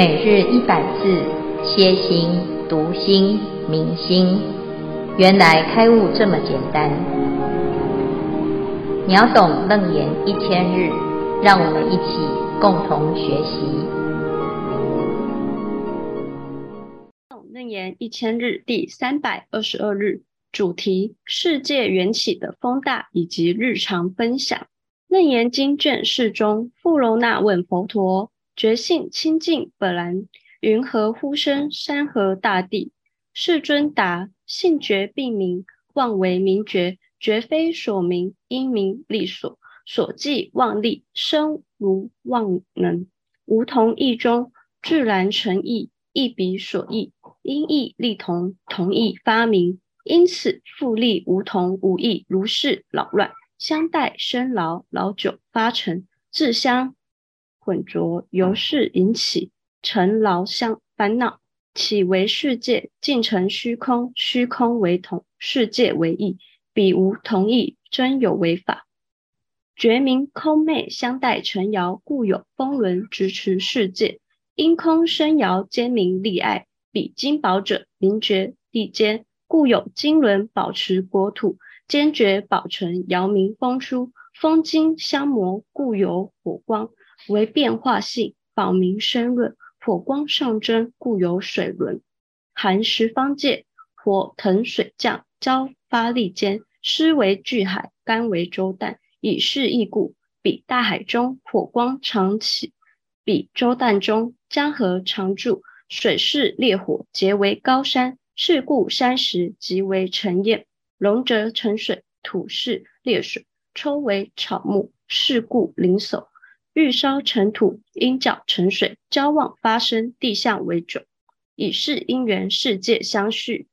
每日一百字，歇心、读心、明心，原来开悟这么简单。秒懂楞严一千日，让我们一起共同学习。楞严一千日第三百二十二日，主题：世界缘起的风大以及日常分享。楞严经卷四中，富楼那问佛陀。觉性清净本来，云何呼生山河大地？世尊答：性觉并明，妄为名觉，觉非所名，因名利所，所即妄立，生如妄能，无同意中，自然成义，义彼所义，因义立同，同义发明，因此复立无同无异，如是扰乱，相待生老，老久发成，自相。混浊，由是引起尘劳相烦恼，起为世界，尽成虚空，虚空为同，世界为异，彼无同异，真有为法。觉明空昧相待尘摇，故有风轮直持世界，因空生摇，兼明利爱。彼金宝者，名觉地坚，故有金轮保持国土，坚决保存摇明风出，风金相磨，故有火光。为变化性，保明深润，火光上蒸，故有水轮。寒食方界，火腾水降，焦发力坚，湿为巨海，干为周旦，以是异故，彼大海中火光常起，彼周旦中江河常注，水势烈火结为高山，是故山石即为尘焰，龙则成水，土是烈水，抽为草木，是故灵叟。欲烧成土，因角成水，交旺发生，地相为种，以是因缘世界相续。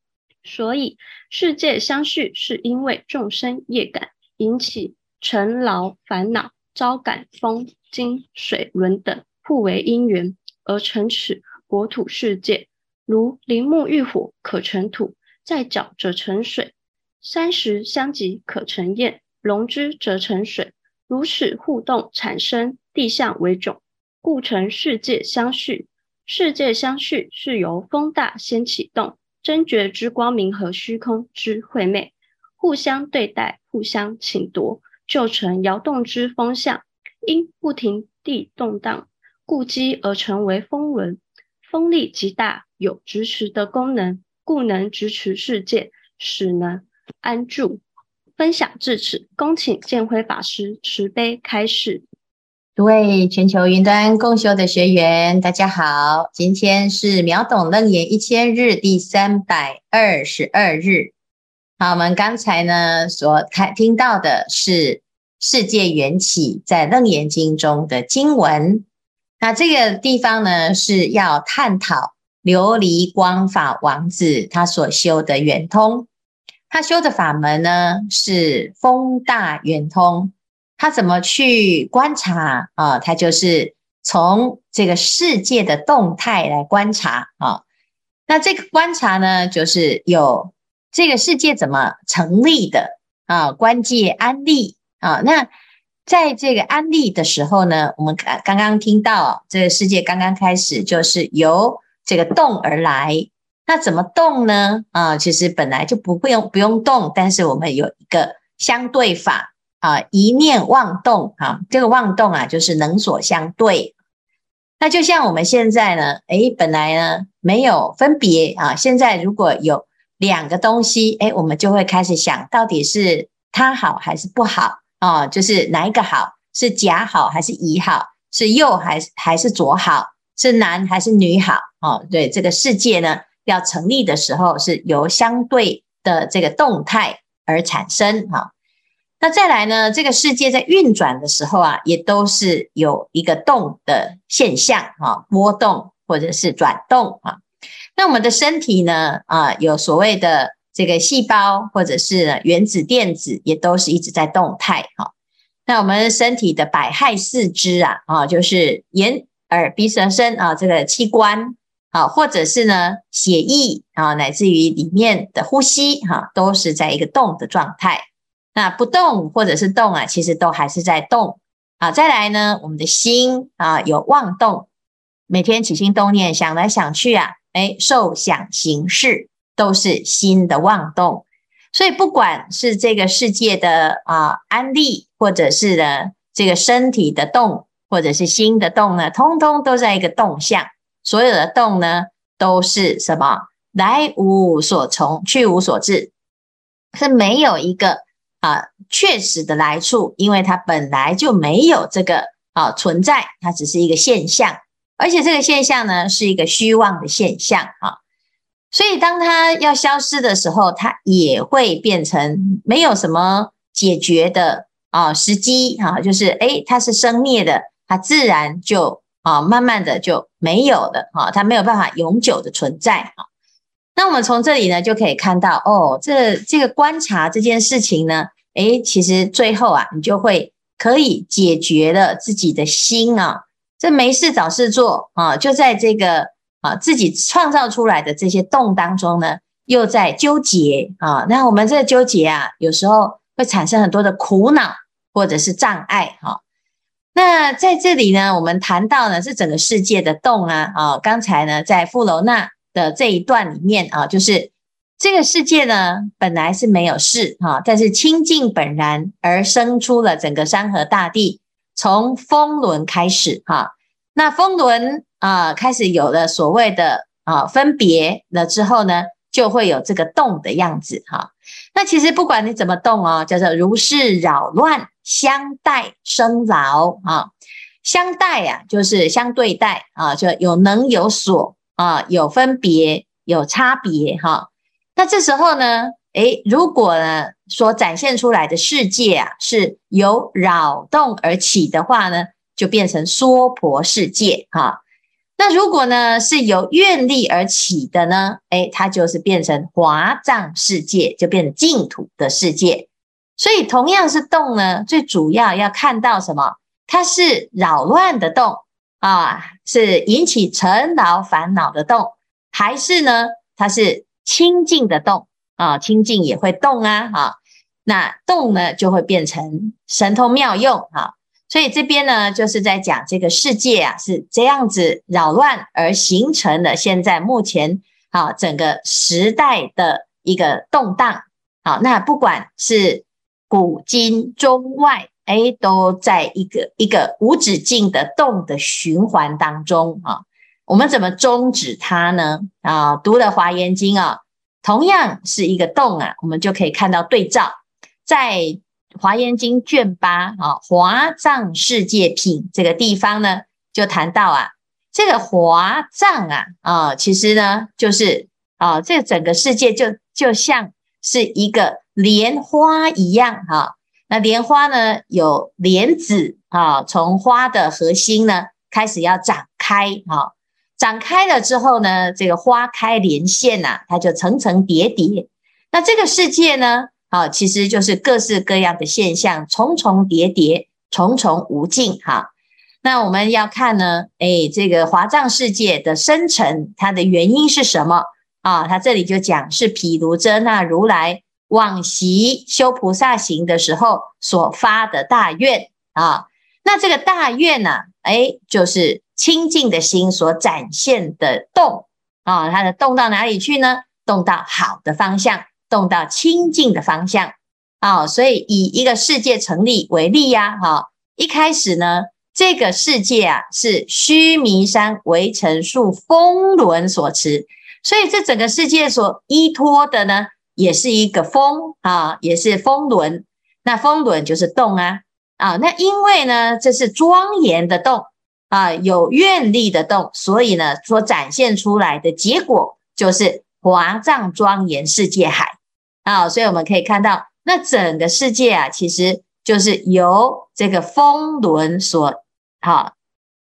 所以世界相续，是因为众生业感引起尘劳烦恼，招感风、金、水轮等互为因缘，而成此国土世界。如林木遇火可成土，在角则成水；山石相击可成焰，龙之则成水。如此互动产生。地相为种，故成世界相续。世界相续是由风大先启动，真觉之光明和虚空之晦昧互相对待，互相侵夺，就成摇动之风相。因不停地动荡，故积而成为风轮。风力极大，有执持的功能，故能执持世界，使能安住。分享至此，恭请见辉法师慈悲开示。诸位全球云端共修的学员，大家好！今天是秒懂楞严一千日第三百二十二日。好，我们刚才呢所看听到的是世界缘起在楞严经中的经文。那这个地方呢是要探讨琉璃光法王子他所修的圆通，他修的法门呢是风大圆通。他怎么去观察啊？他就是从这个世界的动态来观察啊。那这个观察呢，就是有这个世界怎么成立的啊？关界安立啊。那在这个安立的时候呢，我们刚刚刚听到这个世界刚刚开始就是由这个动而来。那怎么动呢？啊，其实本来就不不用不用动，但是我们有一个相对法。啊，一念妄动，哈，这个妄动啊，就是能所相对。那就像我们现在呢，诶，本来呢没有分别啊，现在如果有两个东西，诶，我们就会开始想到底是它好还是不好啊？就是哪一个好？是甲好还是乙好？是右还是还是左好？是男还是女好？哦，对，这个世界呢要成立的时候，是由相对的这个动态而产生，哈。那再来呢？这个世界在运转的时候啊，也都是有一个动的现象啊，波动或者是转动啊。那我们的身体呢啊，有所谓的这个细胞或者是原子电子，也都是一直在动态哈。那我们身体的百骸四肢啊啊，就是眼耳鼻舌身啊这个器官啊，或者是呢血液啊，乃至于里面的呼吸哈，都是在一个动的状态。那不动或者是动啊，其实都还是在动啊。再来呢，我们的心啊有妄动，每天起心动念，想来想去啊，哎，受想行识都是心的妄动。所以不管是这个世界的啊安立，或者是呢这个身体的动，或者是心的动呢，通通都在一个动相。所有的动呢，都是什么？来无所从，去无所至，是没有一个啊确实的来处，因为它本来就没有这个啊存在，它只是一个现象，而且这个现象呢是一个虚妄的现象啊。所以，当它要消失的时候，它也会变成没有什么解决的啊时机哈，就是诶，它是生灭的，它自然就啊慢慢的就没有了哈，它没有办法永久的存在啊。那我们从这里呢就可以看到哦，这这个观察这件事情呢，诶，其实最后啊，你就会可以解决了自己的心啊，这没事找事做啊，就在这个。啊，自己创造出来的这些洞当中呢，又在纠结啊。那我们这个纠结啊，有时候会产生很多的苦恼或者是障碍哈。那在这里呢，我们谈到呢是整个世界的洞啊。啊，刚才呢在富楼那的这一段里面啊，就是这个世界呢本来是没有事哈，但是清净本然而生出了整个山河大地，从风轮开始哈。那风轮。啊，开始有了所谓的啊分别了之后呢，就会有这个动的样子哈。那其实不管你怎么动哦，叫做如是扰乱相待生劳啊，相待呀，就是相对待啊，就有能有所啊，有分别有差别哈。那这时候呢，诶，如果呢所展现出来的世界啊是由扰动而起的话呢，就变成娑婆世界哈。那如果呢是由愿力而起的呢？诶，它就是变成华藏世界，就变成净土的世界。所以同样是动呢，最主要要看到什么？它是扰乱的动啊，是引起尘劳烦恼的动，还是呢它是清净的动啊？清净也会动啊，哈、那动呢就会变成神通妙用啊。所以这边呢，就是在讲这个世界啊，是这样子扰乱而形成的。现在目前啊，整个时代的一个动荡，好，那不管是古今中外，哎，都在一个一个无止境的动的循环当中啊。我们怎么终止它呢？啊，读了《华严经》啊，同样是一个动啊，我们就可以看到对照在。华严经卷八啊，华藏世界品这个地方呢，就谈到啊，这个华藏啊啊，其实呢就是啊，这整个世界就就像是一个莲花一样哈。那莲花呢有莲子啊，从花的核心呢开始要展开啊，展开了之后呢，这个花开莲现呐，它就层层叠叠。那这个世界呢？好，其实就是各式各样的现象，重重叠叠，重重无尽。哈，那我们要看呢，诶，这个华藏世界的生成，它的原因是什么啊？它这里就讲是毗卢遮那如来往昔修菩萨行的时候所发的大愿啊。那这个大愿呢，诶，就是清净的心所展现的动啊。它的动到哪里去呢？动到好的方向。动到清净的方向啊、所以以一个世界成立为例呀，哈，一开始呢，这个世界啊是须弥山微尘数风轮所持，所以这整个世界所依托的呢，也是一个风啊，也是风轮。那风轮就是动啊啊，那因为呢，这是庄严的动啊，有愿力的动，所以呢，所展现出来的结果就是华藏庄严世界海。啊，所以我们可以看到，那整个世界啊，其实就是由这个风轮所，好，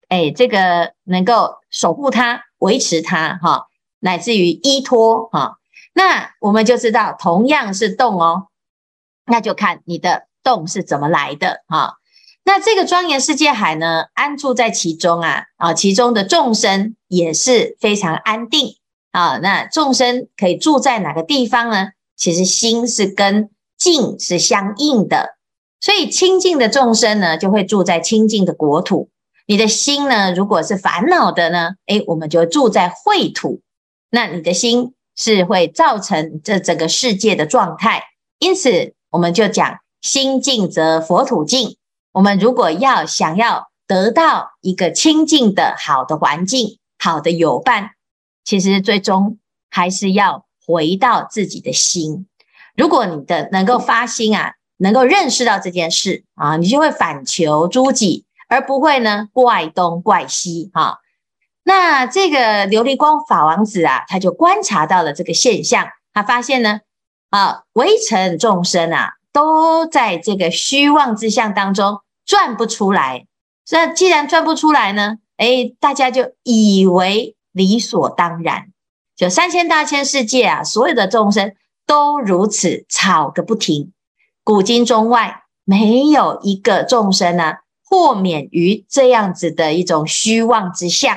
哎，这个能够守护它、维持它，哈，乃至于依托，哈，那我们就知道，同样是动哦，那就看你的动是怎么来的，哈。那这个庄严世界海呢，安住在其中啊，啊，其中的众生也是非常安定啊。那众生可以住在哪个地方呢？其实心是跟净是相应的，所以清净的众生呢，就会住在清净的国土。你的心呢，如果是烦恼的呢，诶，我们就住在秽土，那你的心是会造成这整个世界的状态。因此，我们就讲心净则佛土净。我们如果要想要得到一个清净的好的环境、好的友伴，其实最终还是要回到自己的心。如果你的能够发心啊，能够认识到这件事啊，你就会反求诸己，而不会呢怪东怪西哈。那这个琉璃光法王子啊，他就观察到了这个现象，他发现呢，啊，微尘众生啊，都在这个虚妄之相当中转不出来。那既然转不出来呢，哎，大家就以为理所当然，就三千大千世界啊，所有的众生。都如此吵个不停，古今中外没有一个众生呢、豁免于这样子的一种虚妄之相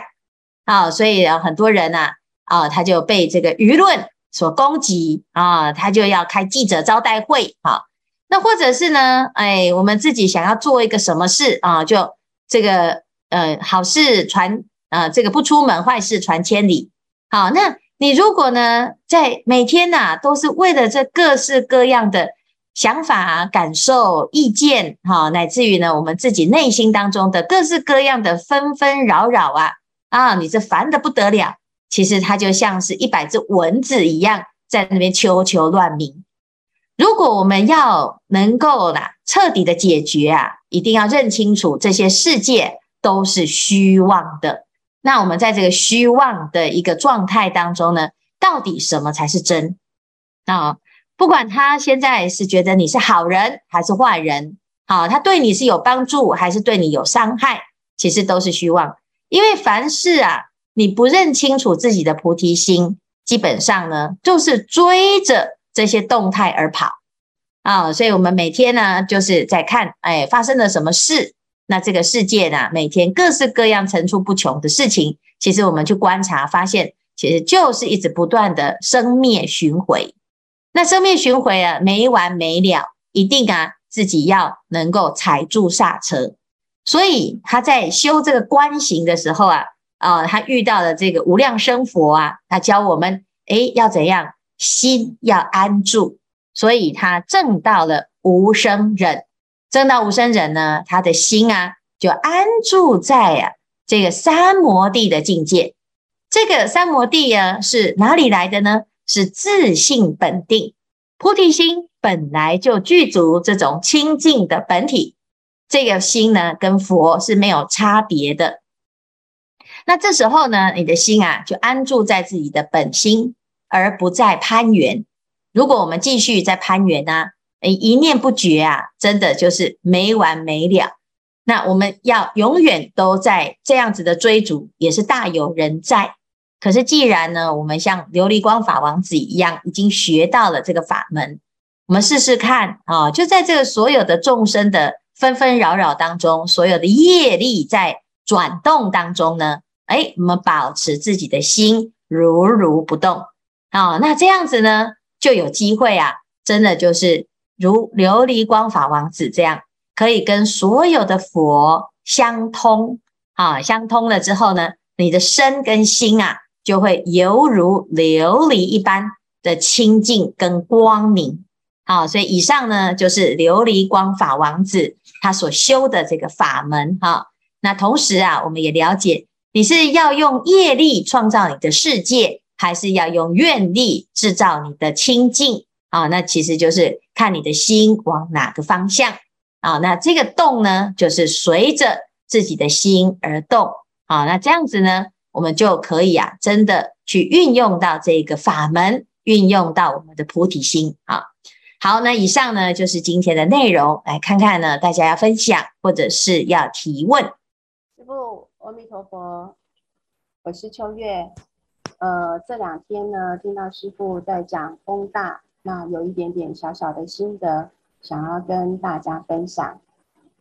啊，所以很多人呢啊，啊，他就被这个舆论所攻击啊，他就要开记者招待会啊，那或者是呢，哎，我们自己想要做一个什么事啊，就这个呃好事传啊，这个不出门，坏事传千里，好那。你如果呢，在每天呐、都是为了这各式各样的想法、感受、意见，哈，乃至于呢，我们自己内心当中的各式各样的纷纷扰扰啊，啊，你这烦得不得了。其实它就像是一百只蚊子一样，在那边啾啾乱鸣。如果我们要能够啦，彻底的解决啊，一定要认清楚这些世界都是虚妄的。那我们在这个虚妄的一个状态当中呢，到底什么才是真？啊，不管他现在是觉得你是好人还是坏人，好，他对你是有帮助还是对你有伤害，其实都是虚妄。因为凡事啊，你不认清楚自己的菩提心，基本上呢，就是追着这些动态而跑啊。所以我们每天呢，就是在看，哎，发生了什么事。那这个世界呢，每天各式各样层出不穷的事情，其实我们去观察发现，其实就是一直不断的生灭循环。那生灭循环啊，没完没了，一定啊自己要能够踩住刹车。所以他在修这个观行的时候啊，啊，他遇到了这个无量生佛啊，他教我们，诶，要怎样？心要安住。所以他证到了无生忍。证到无生忍呢，他的心啊就安住在啊这个三摩地的境界。这个三摩地啊是哪里来的呢？是自性本定，菩提心本来就具足这种清净的本体。这个心呢跟佛是没有差别的。那这时候呢，你的心啊就安住在自己的本心，而不再攀缘。如果我们继续在攀缘呢、啊？诶，一念不绝啊，真的就是没完没了。那我们要永远都在这样子的追逐，也是大有人在。可是既然呢，我们像琉璃光法王子一样，已经学到了这个法门，我们试试看啊，就在这个所有的众生的纷纷扰扰当中，所有的业力在转动当中呢，诶，我们保持自己的心如如不动啊，那这样子呢，就有机会啊，真的就是。如琉璃光法王子这样，可以跟所有的佛相通啊，相通了之后呢，你的身跟心啊，就会犹如琉璃一般的清净跟光明。好，所以以上呢，就是琉璃光法王子他所修的这个法门哈。那同时啊，我们也了解，你是要用业力创造你的世界，还是要用愿力制造你的清净？啊，那其实就是看你的心往哪个方向啊。那这个动呢，就是随着自己的心而动啊。那这样子呢，我们就可以啊，真的去运用到这个法门，运用到我们的菩提心啊。好，那以上呢就是今天的内容，来看看呢，大家要分享或者是要提问。师父，阿弥陀佛，我是秋月。呃，这两天呢，听到师父在讲风大。那有一点点小小的心得，想要跟大家分享。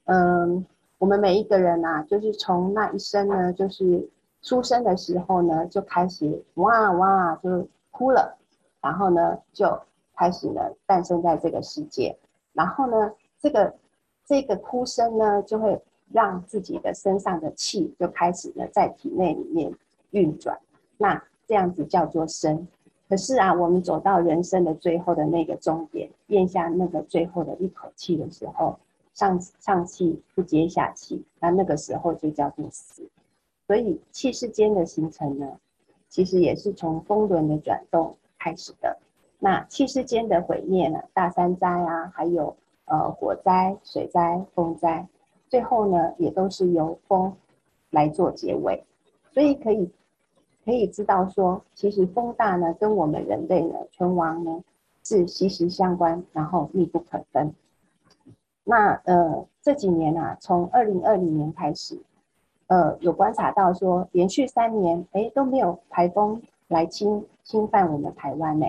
嗯，我们每一个人呐、就是从那一生呢，就是出生的时候呢，就开始哇哇就哭了，然后呢，就开始呢诞生在这个世界，然后呢，这个这个哭声呢，就会让自己的身上的气就开始呢在体内里面运转，那这样子叫做生。可是啊，我们走到人生的最后的那个终点，咽下那个最后的一口气的时候，上上气不接下气，那那个时候就叫做死。所以气世间的形成呢，其实也是从风轮的转动开始的。那气世间的毁灭呢，大山灾啊，还有呃火灾、水灾、风灾，最后呢也都是由风来做结尾，所以可以。可以知道说，其实风大呢，跟我们人类呢存亡呢是息息相关，然后密不可分。那呃这几年啊，从二零二零年开始，呃有观察到说，连续三年哎都没有台风来侵侵犯我们台湾呢，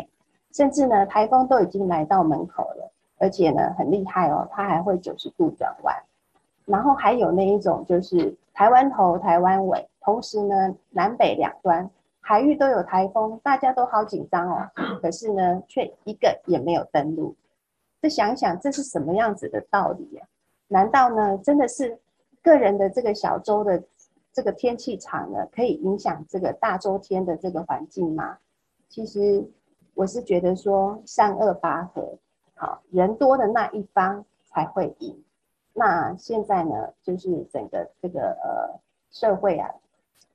甚至呢台风都已经来到门口了，而且呢很厉害哦，它还会九十度转弯，然后还有那一种就是台湾头、台湾尾。同时呢，南北两端海域都有台风，大家都好紧张哦。可是呢，却一个也没有登陆。这想想，这是什么样子的道理呀？难道呢，真的是个人的这个小洲的这个天气场呢，可以影响这个大洲天的这个环境吗？其实我是觉得说，善恶拔河，好，人多的那一方才会赢。那现在呢，就是整个这个呃社会啊。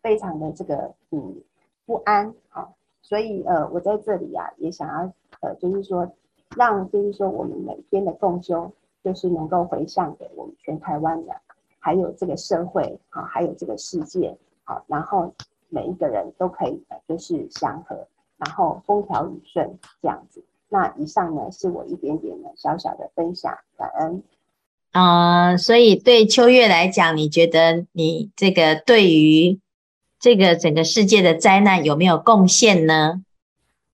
非常的这个嗯不安啊，所以呃我在这里啊也想要呃就是说让就是说我们每天的共修就是能够回向给我们全台湾的，还有这个社会啊，还有这个世界好，然后每一个人都可以就是祥和，然后风调雨顺这样子。那以上呢是我一点点的小小的分享，感恩。嗯、呃，所以对秋月来讲，你觉得你这个对于这个整个世界的灾难有没有贡献呢？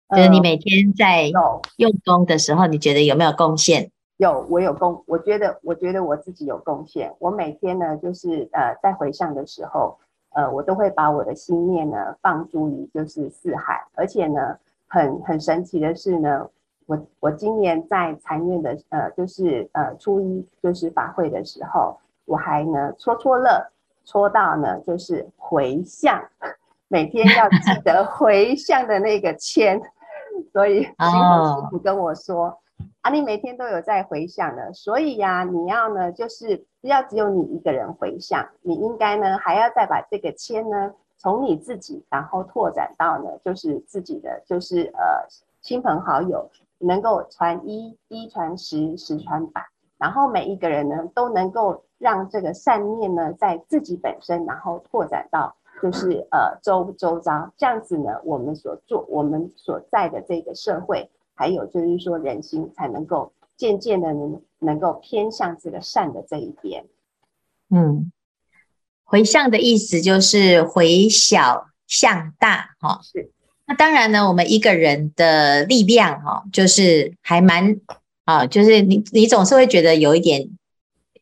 就是你每天在用功的时候，你觉得有没有贡献？有，我有贡，我觉得，我觉得我自己有贡献。我每天呢，就是呃，在回向的时候，呃，我都会把我的心念呢放诸于就是四海，而且呢，很很神奇的是呢，我我今年在禅院的呃，就是呃初一就是法会的时候，我还呢搓搓乐。搓到呢，就是回向，每天要记得回向的那个签。所以师父跟我说，oh. 啊，你每天都有在回想的，所以呀、你要呢，就是不要只有你一个人回想，你应该呢，还要再把这个签呢，从你自己，然后拓展到呢，就是自己的，就是呃，亲朋好友，能够传一，一传十，十传百，然后每一个人呢，都能够。让这个善念呢，在自己本身，然后拓展到就是呃周周遭，这样子呢，我们所做我们所在的这个社会，还有就是说人心，才能够渐渐的能能够偏向这个善的这一边。嗯，回向的意思就是回小向大，哈，是。那当然呢，我们一个人的力量，哈，就是还蛮啊，就是你你总是会觉得有一点。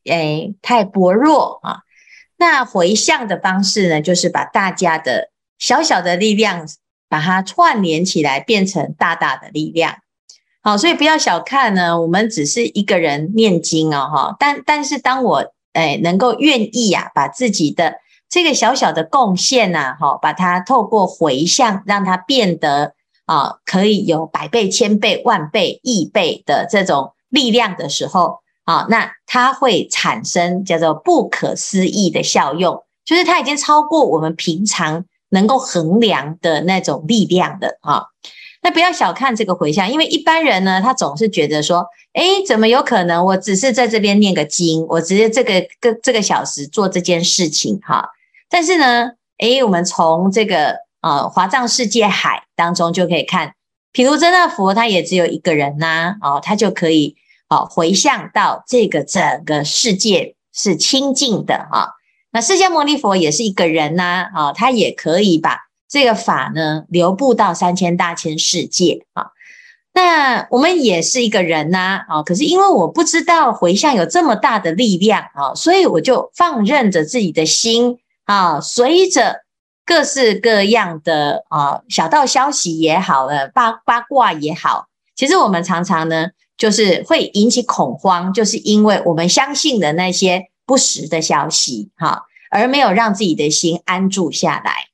哎，太薄弱啊！那回向的方式呢，就是把大家的小小的力量，把它串联起来，变成大大的力量。好，所以不要小看呢，我们只是一个人念经哦，哈。但但是当我哎能够愿意呀，把自己的这个小小的贡献呐，哈，把它透过回向，让它变得啊，可以有百倍、千倍、万倍、亿倍的这种力量的时候。啊，那它会产生叫做不可思议的效用，就是它已经超过我们平常能够衡量的那种力量的啊。那不要小看这个回向，因为一般人呢，他总是觉得说，诶，怎么有可能？我只是在这边念个经，我直接这个个这个小时做这件事情哈。但是呢，诶，我们从这个呃华藏世界海当中就可以看，譬如真的佛，他也只有一个人呐，哦，他就可以。哦，回向到这个整个世界是清净的啊。那释迦牟尼佛也是一个人呐，啊，他也可以把这个法呢流布到三千大千世界啊。那我们也是一个人呐，啊，可是因为我不知道回向有这么大的力量啊，所以我就放任着自己的心啊，随着各式各样的啊小道消息也好了，八八卦也好，其实我们常常呢。就是会引起恐慌，就是因为我们相信的那些不实的消息，哈，而没有让自己的心安住下来，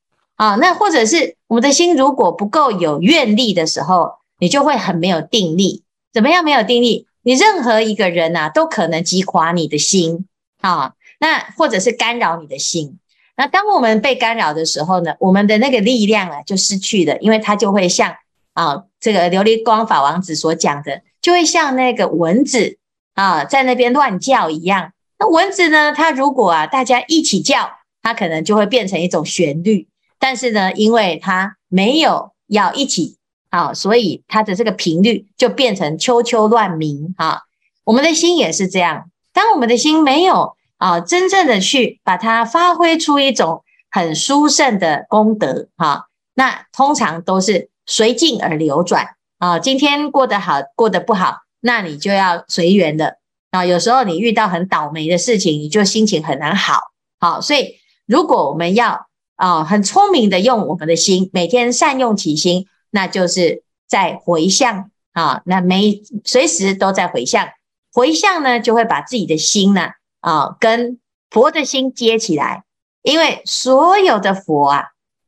啊，那或者是我们的心如果不够有愿力的时候，你就会很没有定力。怎么样没有定力？你任何一个人呐、啊，都可能击垮你的心，啊，那或者是干扰你的心。那当我们被干扰的时候呢，我们的那个力量啊就失去了，因为它就会像啊这个琉璃光法王子所讲的，就会像那个蚊子啊在那边乱叫一样。那蚊子呢，它如果啊大家一起叫，它可能就会变成一种旋律。但是呢，因为它没有要一起啊，所以它的这个频率就变成啾啾乱鸣啊。我们的心也是这样，当我们的心没有。啊，真正的去把它发挥出一种很殊胜的功德哈，那通常都是随境而流转啊。今天过得好，过得不好，那你就要随缘的啊。有时候你遇到很倒霉的事情，你就心情很难好。好，所以如果我们要啊很聪明的用我们的心，每天善用其心，那就是在回向啊，那每随时都在回向，回向呢就会把自己的心呢。啊，跟佛的心接起来，因为所有的佛啊，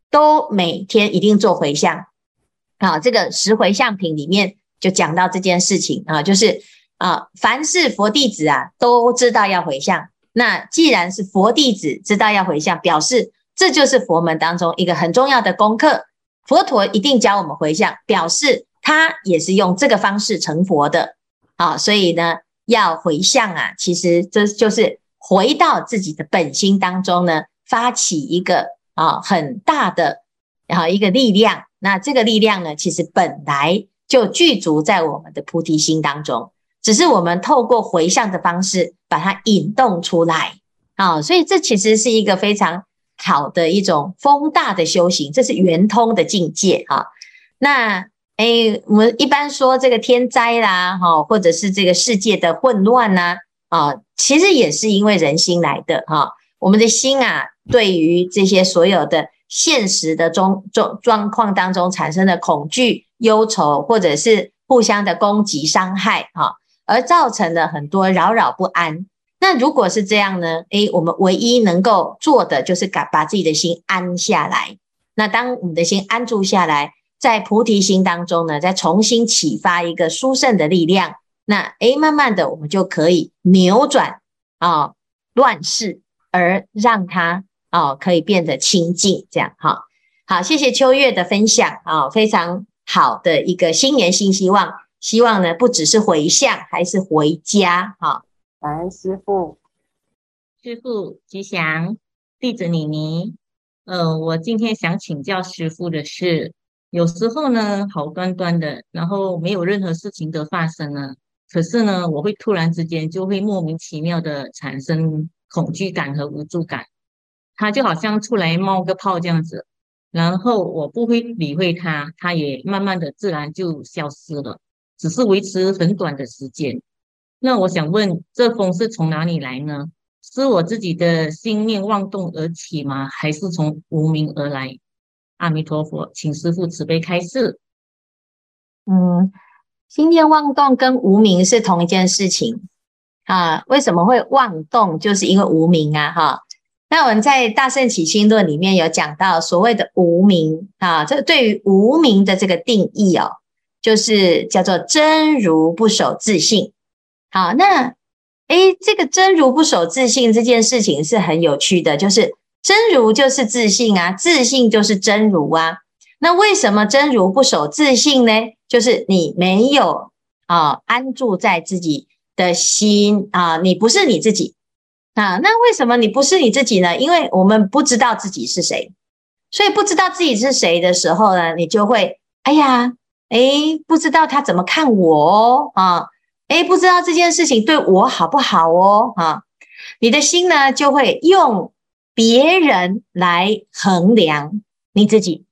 都每天一定做回向。啊，这个十回向品里面就讲到这件事情啊，就是啊，凡是佛弟子啊，都知道要回向。那既然是佛弟子知道要回向，表示这就是佛门当中一个很重要的功课。佛陀一定教我们回向，表示他也是用这个方式成佛的。啊，所以呢。要回向啊，其实这就是回到自己的本心当中呢，发起一个啊很大的然后一个力量。那这个力量呢，其实本来就具足在我们的菩提心当中，只是我们透过回向的方式把它引动出来啊。所以这其实是一个非常好的一种风大的修行，这是圆通的境界哈。那。哎，我们一般说这个天灾啦，哈，或者是这个世界的混乱呐，啊，其实也是因为人心来的哈。我们的心啊，对于这些所有的现实的中状状况当中产生的恐惧、忧愁，或者是互相的攻击、伤害，哈，而造成了很多扰扰不安。那如果是这样呢？哎，我们唯一能够做的就是把把自己的心安下来。那当我们的心安住下来。在菩提心当中呢，再重新启发一个殊胜的力量，那诶，慢慢的我们就可以扭转啊乱世，而让它啊可以变得清净，这样哈。好，谢谢秋月的分享啊，非常好的一个新年新希望，希望呢不只是回向，还是回家哈。感恩师父，师父吉祥，弟子妮妮，呃，我今天想请教师父的是。有时候呢，好端端的，然后没有任何事情的发生呢，可是呢，我会突然之间就会莫名其妙的产生恐惧感和无助感，它就好像出来冒个泡这样子，然后我不会理会它，它也慢慢的自然就消失了，只是维持很短的时间。那我想问，这风是从哪里来呢？是我自己的心念妄动而起吗？还是从无名而来？阿弥陀佛，请师父慈悲开示。嗯，心念妄动跟无名是同一件事情啊。为什么会妄动？就是因为无名啊，哈。那我们在《大圣起心论》里面有讲到所谓的无名啊，这对于无名的这个定义哦，就是叫做真如不守自性。好，那诶，这个真如不守自信这件事情是很有趣的，就是。真如就是自信啊，自信就是真如啊。那为什么真如不守自信呢？就是你没有啊安住在自己的心啊，你不是你自己啊。那为什么你不是你自己呢？因为我们不知道自己是谁，所以不知道自己是谁的时候呢，你就会哎呀，诶，不知道他怎么看我哦啊，诶，不知道这件事情对我好不好哦啊，你的心呢就会用。别人来衡量你自己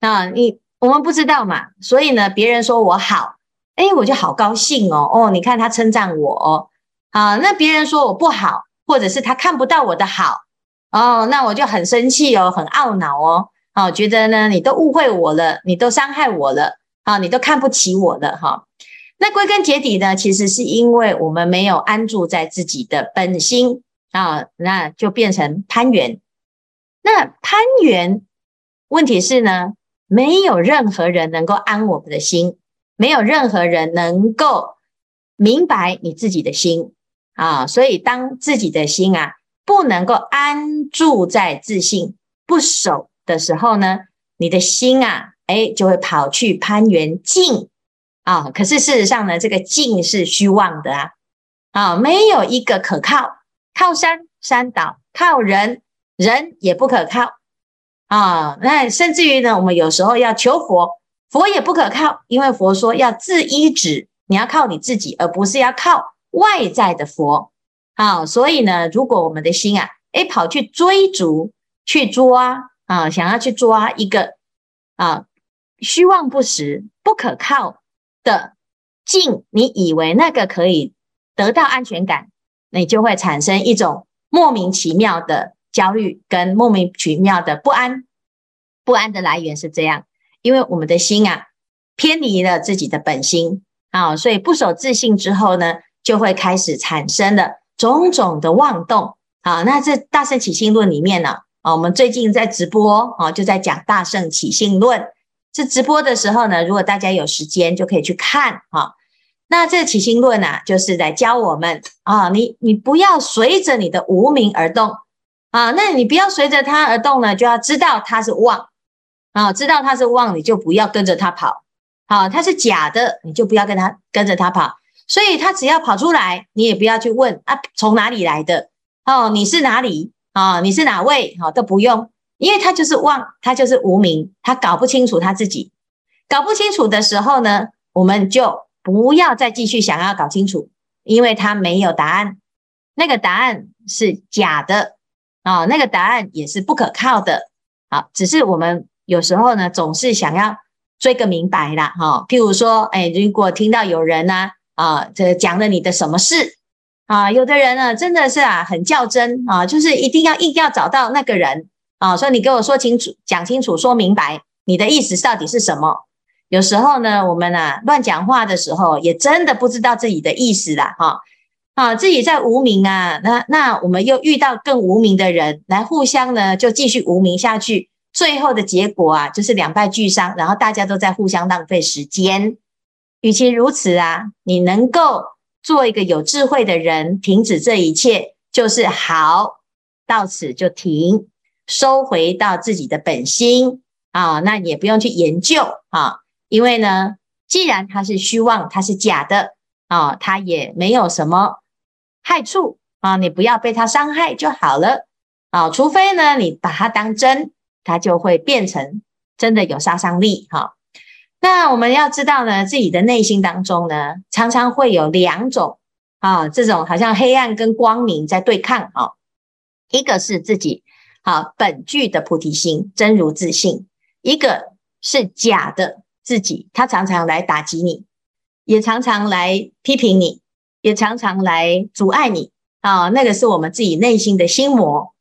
啊，你我们不知道嘛，所以呢，别人说我好，诶，我就好高兴哦哦，你看他称赞我哦，啊，那别人说我不好，或者是他看不到我的好哦，那我就很生气哦，很懊恼哦，啊，觉得呢你都误会我了，你都伤害我了，啊，你都看不起我了哈。那归根结底呢，其实是因为我们没有安住在自己的本心。啊，那就变成攀缘。那攀缘问题是呢，没有任何人能够安我们的心，没有任何人能够明白你自己的心啊。所以，当自己的心啊不能够安住在自信不守的时候呢，你的心啊，哎，就会跑去攀缘境啊。可是事实上呢，这个境是虚妄的啊，啊，没有一个可靠，靠山山倒，靠人人也不可靠啊。那甚至于呢，我们有时候要求佛，佛也不可靠，因为佛说要自依止，你要靠你自己，而不是要靠外在的佛。啊，所以呢，如果我们的心啊，哎，跑去追逐，去抓啊，想要去抓一个。啊，虚妄不实、不可靠的境，你以为那个可以得到安全感，你就会产生一种莫名其妙的焦虑跟莫名其妙的不安。不安的来源是这样，因为我们的心啊偏离了自己的本心啊，所以不守自信之后呢，就会开始产生了种种的妄动。啊，那这《大圣起信论》里面呢啊？我们最近在直播啊，就在讲《大圣起信论》。这直播的时候呢，如果大家有时间，就可以去看哈。那这起心论啊，就是在教我们啊，你你不要随着你的无名而动啊。那你不要随着它而动呢，就要知道它是妄啊，知道它是妄，你就不要跟着它跑。好，它是假的，你就不要跟它跟着它跑。所以它只要跑出来，你也不要去问啊，从哪里来的？哦，你是哪里？啊，你是哪位？哈，都不用，因为他就是忘，他就是无名，他搞不清楚他自己，搞不清楚的时候呢，我们就不要再继续想要搞清楚，因为他没有答案，那个答案是假的啊，那个答案也是不可靠的。好，只是我们有时候呢，总是想要追个明白啦，哈。譬如说，哎，如果听到有人呢，啊，这讲了你的什么事？啊，有的人呢，真的是啊，很较真啊，就是一定要硬要找到那个人啊，所以你给我说清楚、讲清楚、说明白，你的意思到底是什么？有时候呢，我们啊乱讲话的时候，也真的不知道自己的意思啦，哈啊，自己在无名啊，那那我们又遇到更无名的人，来互相呢就继续无名下去，最后的结果啊，就是两败俱伤，然后大家都在互相浪费时间。与其如此啊，你能够。做一个有智慧的人，停止这一切就是好，到此就停，收回到自己的本心啊，那也不用去研究啊，因为呢，既然它是虚妄，它是假的啊，它也没有什么害处啊，你不要被它伤害就好了啊，除非呢，你把它当真，它就会变成真的有杀伤力哈。那我们要知道呢，自己的内心当中呢，常常会有两种啊，这种好像黑暗跟光明在对抗啊。一个是自己啊本具的菩提心，真如自性；一个是假的自己，他常常来打击你，也常常来批评你，也常常来阻碍你啊。那个是我们自己内心的心魔。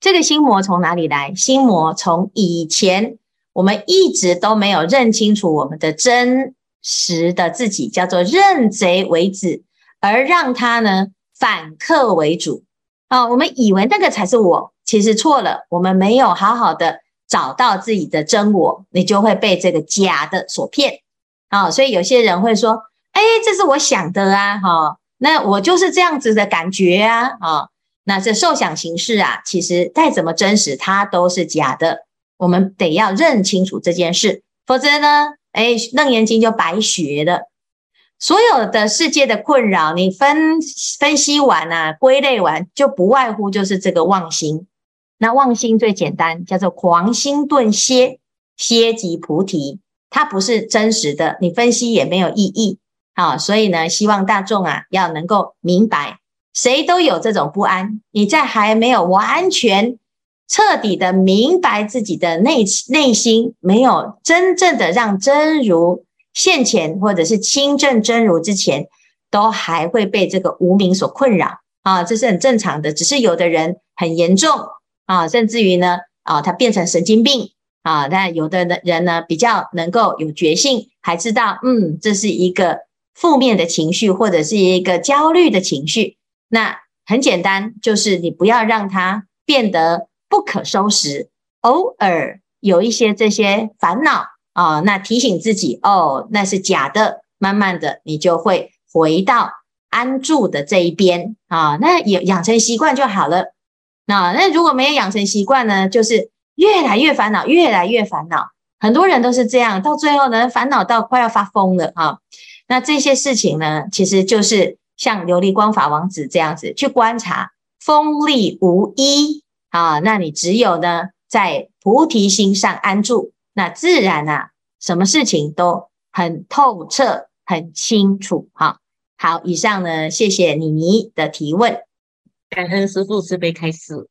这个心魔从哪里来？心魔从以前。我们一直都没有认清楚我们的真实的自己，叫做认贼为子，而让他呢反客为主啊！我们以为那个才是我，其实错了。我们没有好好的找到自己的真我，你就会被这个假的所骗啊！所以有些人会说：“哎，这是我想的啊，哈，那我就是这样子的感觉啊，啊，那这受想行识啊，其实再怎么真实，它都是假的。”我们得要认清楚这件事，否则呢，哎，楞严经就白学了。所有的世界的困扰，你分分析完啊，归类完，就不外乎就是这个妄心。那妄心最简单，叫做狂心顿歇，歇即菩提，它不是真实的，你分析也没有意义。好，所以呢，希望大众啊，要能够明白，谁都有这种不安，你在还没有完全。彻底的明白自己的内内心，没有真正的让真如现前，或者是亲证真如之前，都还会被这个无明所困扰啊，这是很正常的。只是有的人很严重啊，甚至于呢啊，他变成神经病啊。但有的人呢，比较能够有觉性，还知道嗯，这是一个负面的情绪，或者是一个焦虑的情绪。那很简单，就是你不要让它变得不可收拾。偶尔有一些这些烦恼啊，那提醒自己哦，那是假的。慢慢的，你就会回到安住的这一边啊。那养养成习惯就好了。那那如果没有养成习惯呢，就是越来越烦恼，越来越烦恼。很多人都是这样，到最后呢，烦恼到快要发疯了啊。那这些事情呢，其实就是像琉璃光法王子这样子去观察，锋利无一啊。那你只有呢，在菩提心上安住，那自然啊，什么事情都很透彻、很清楚。哈，好，以上呢，谢谢妮妮的提问，感恩师父慈悲开示。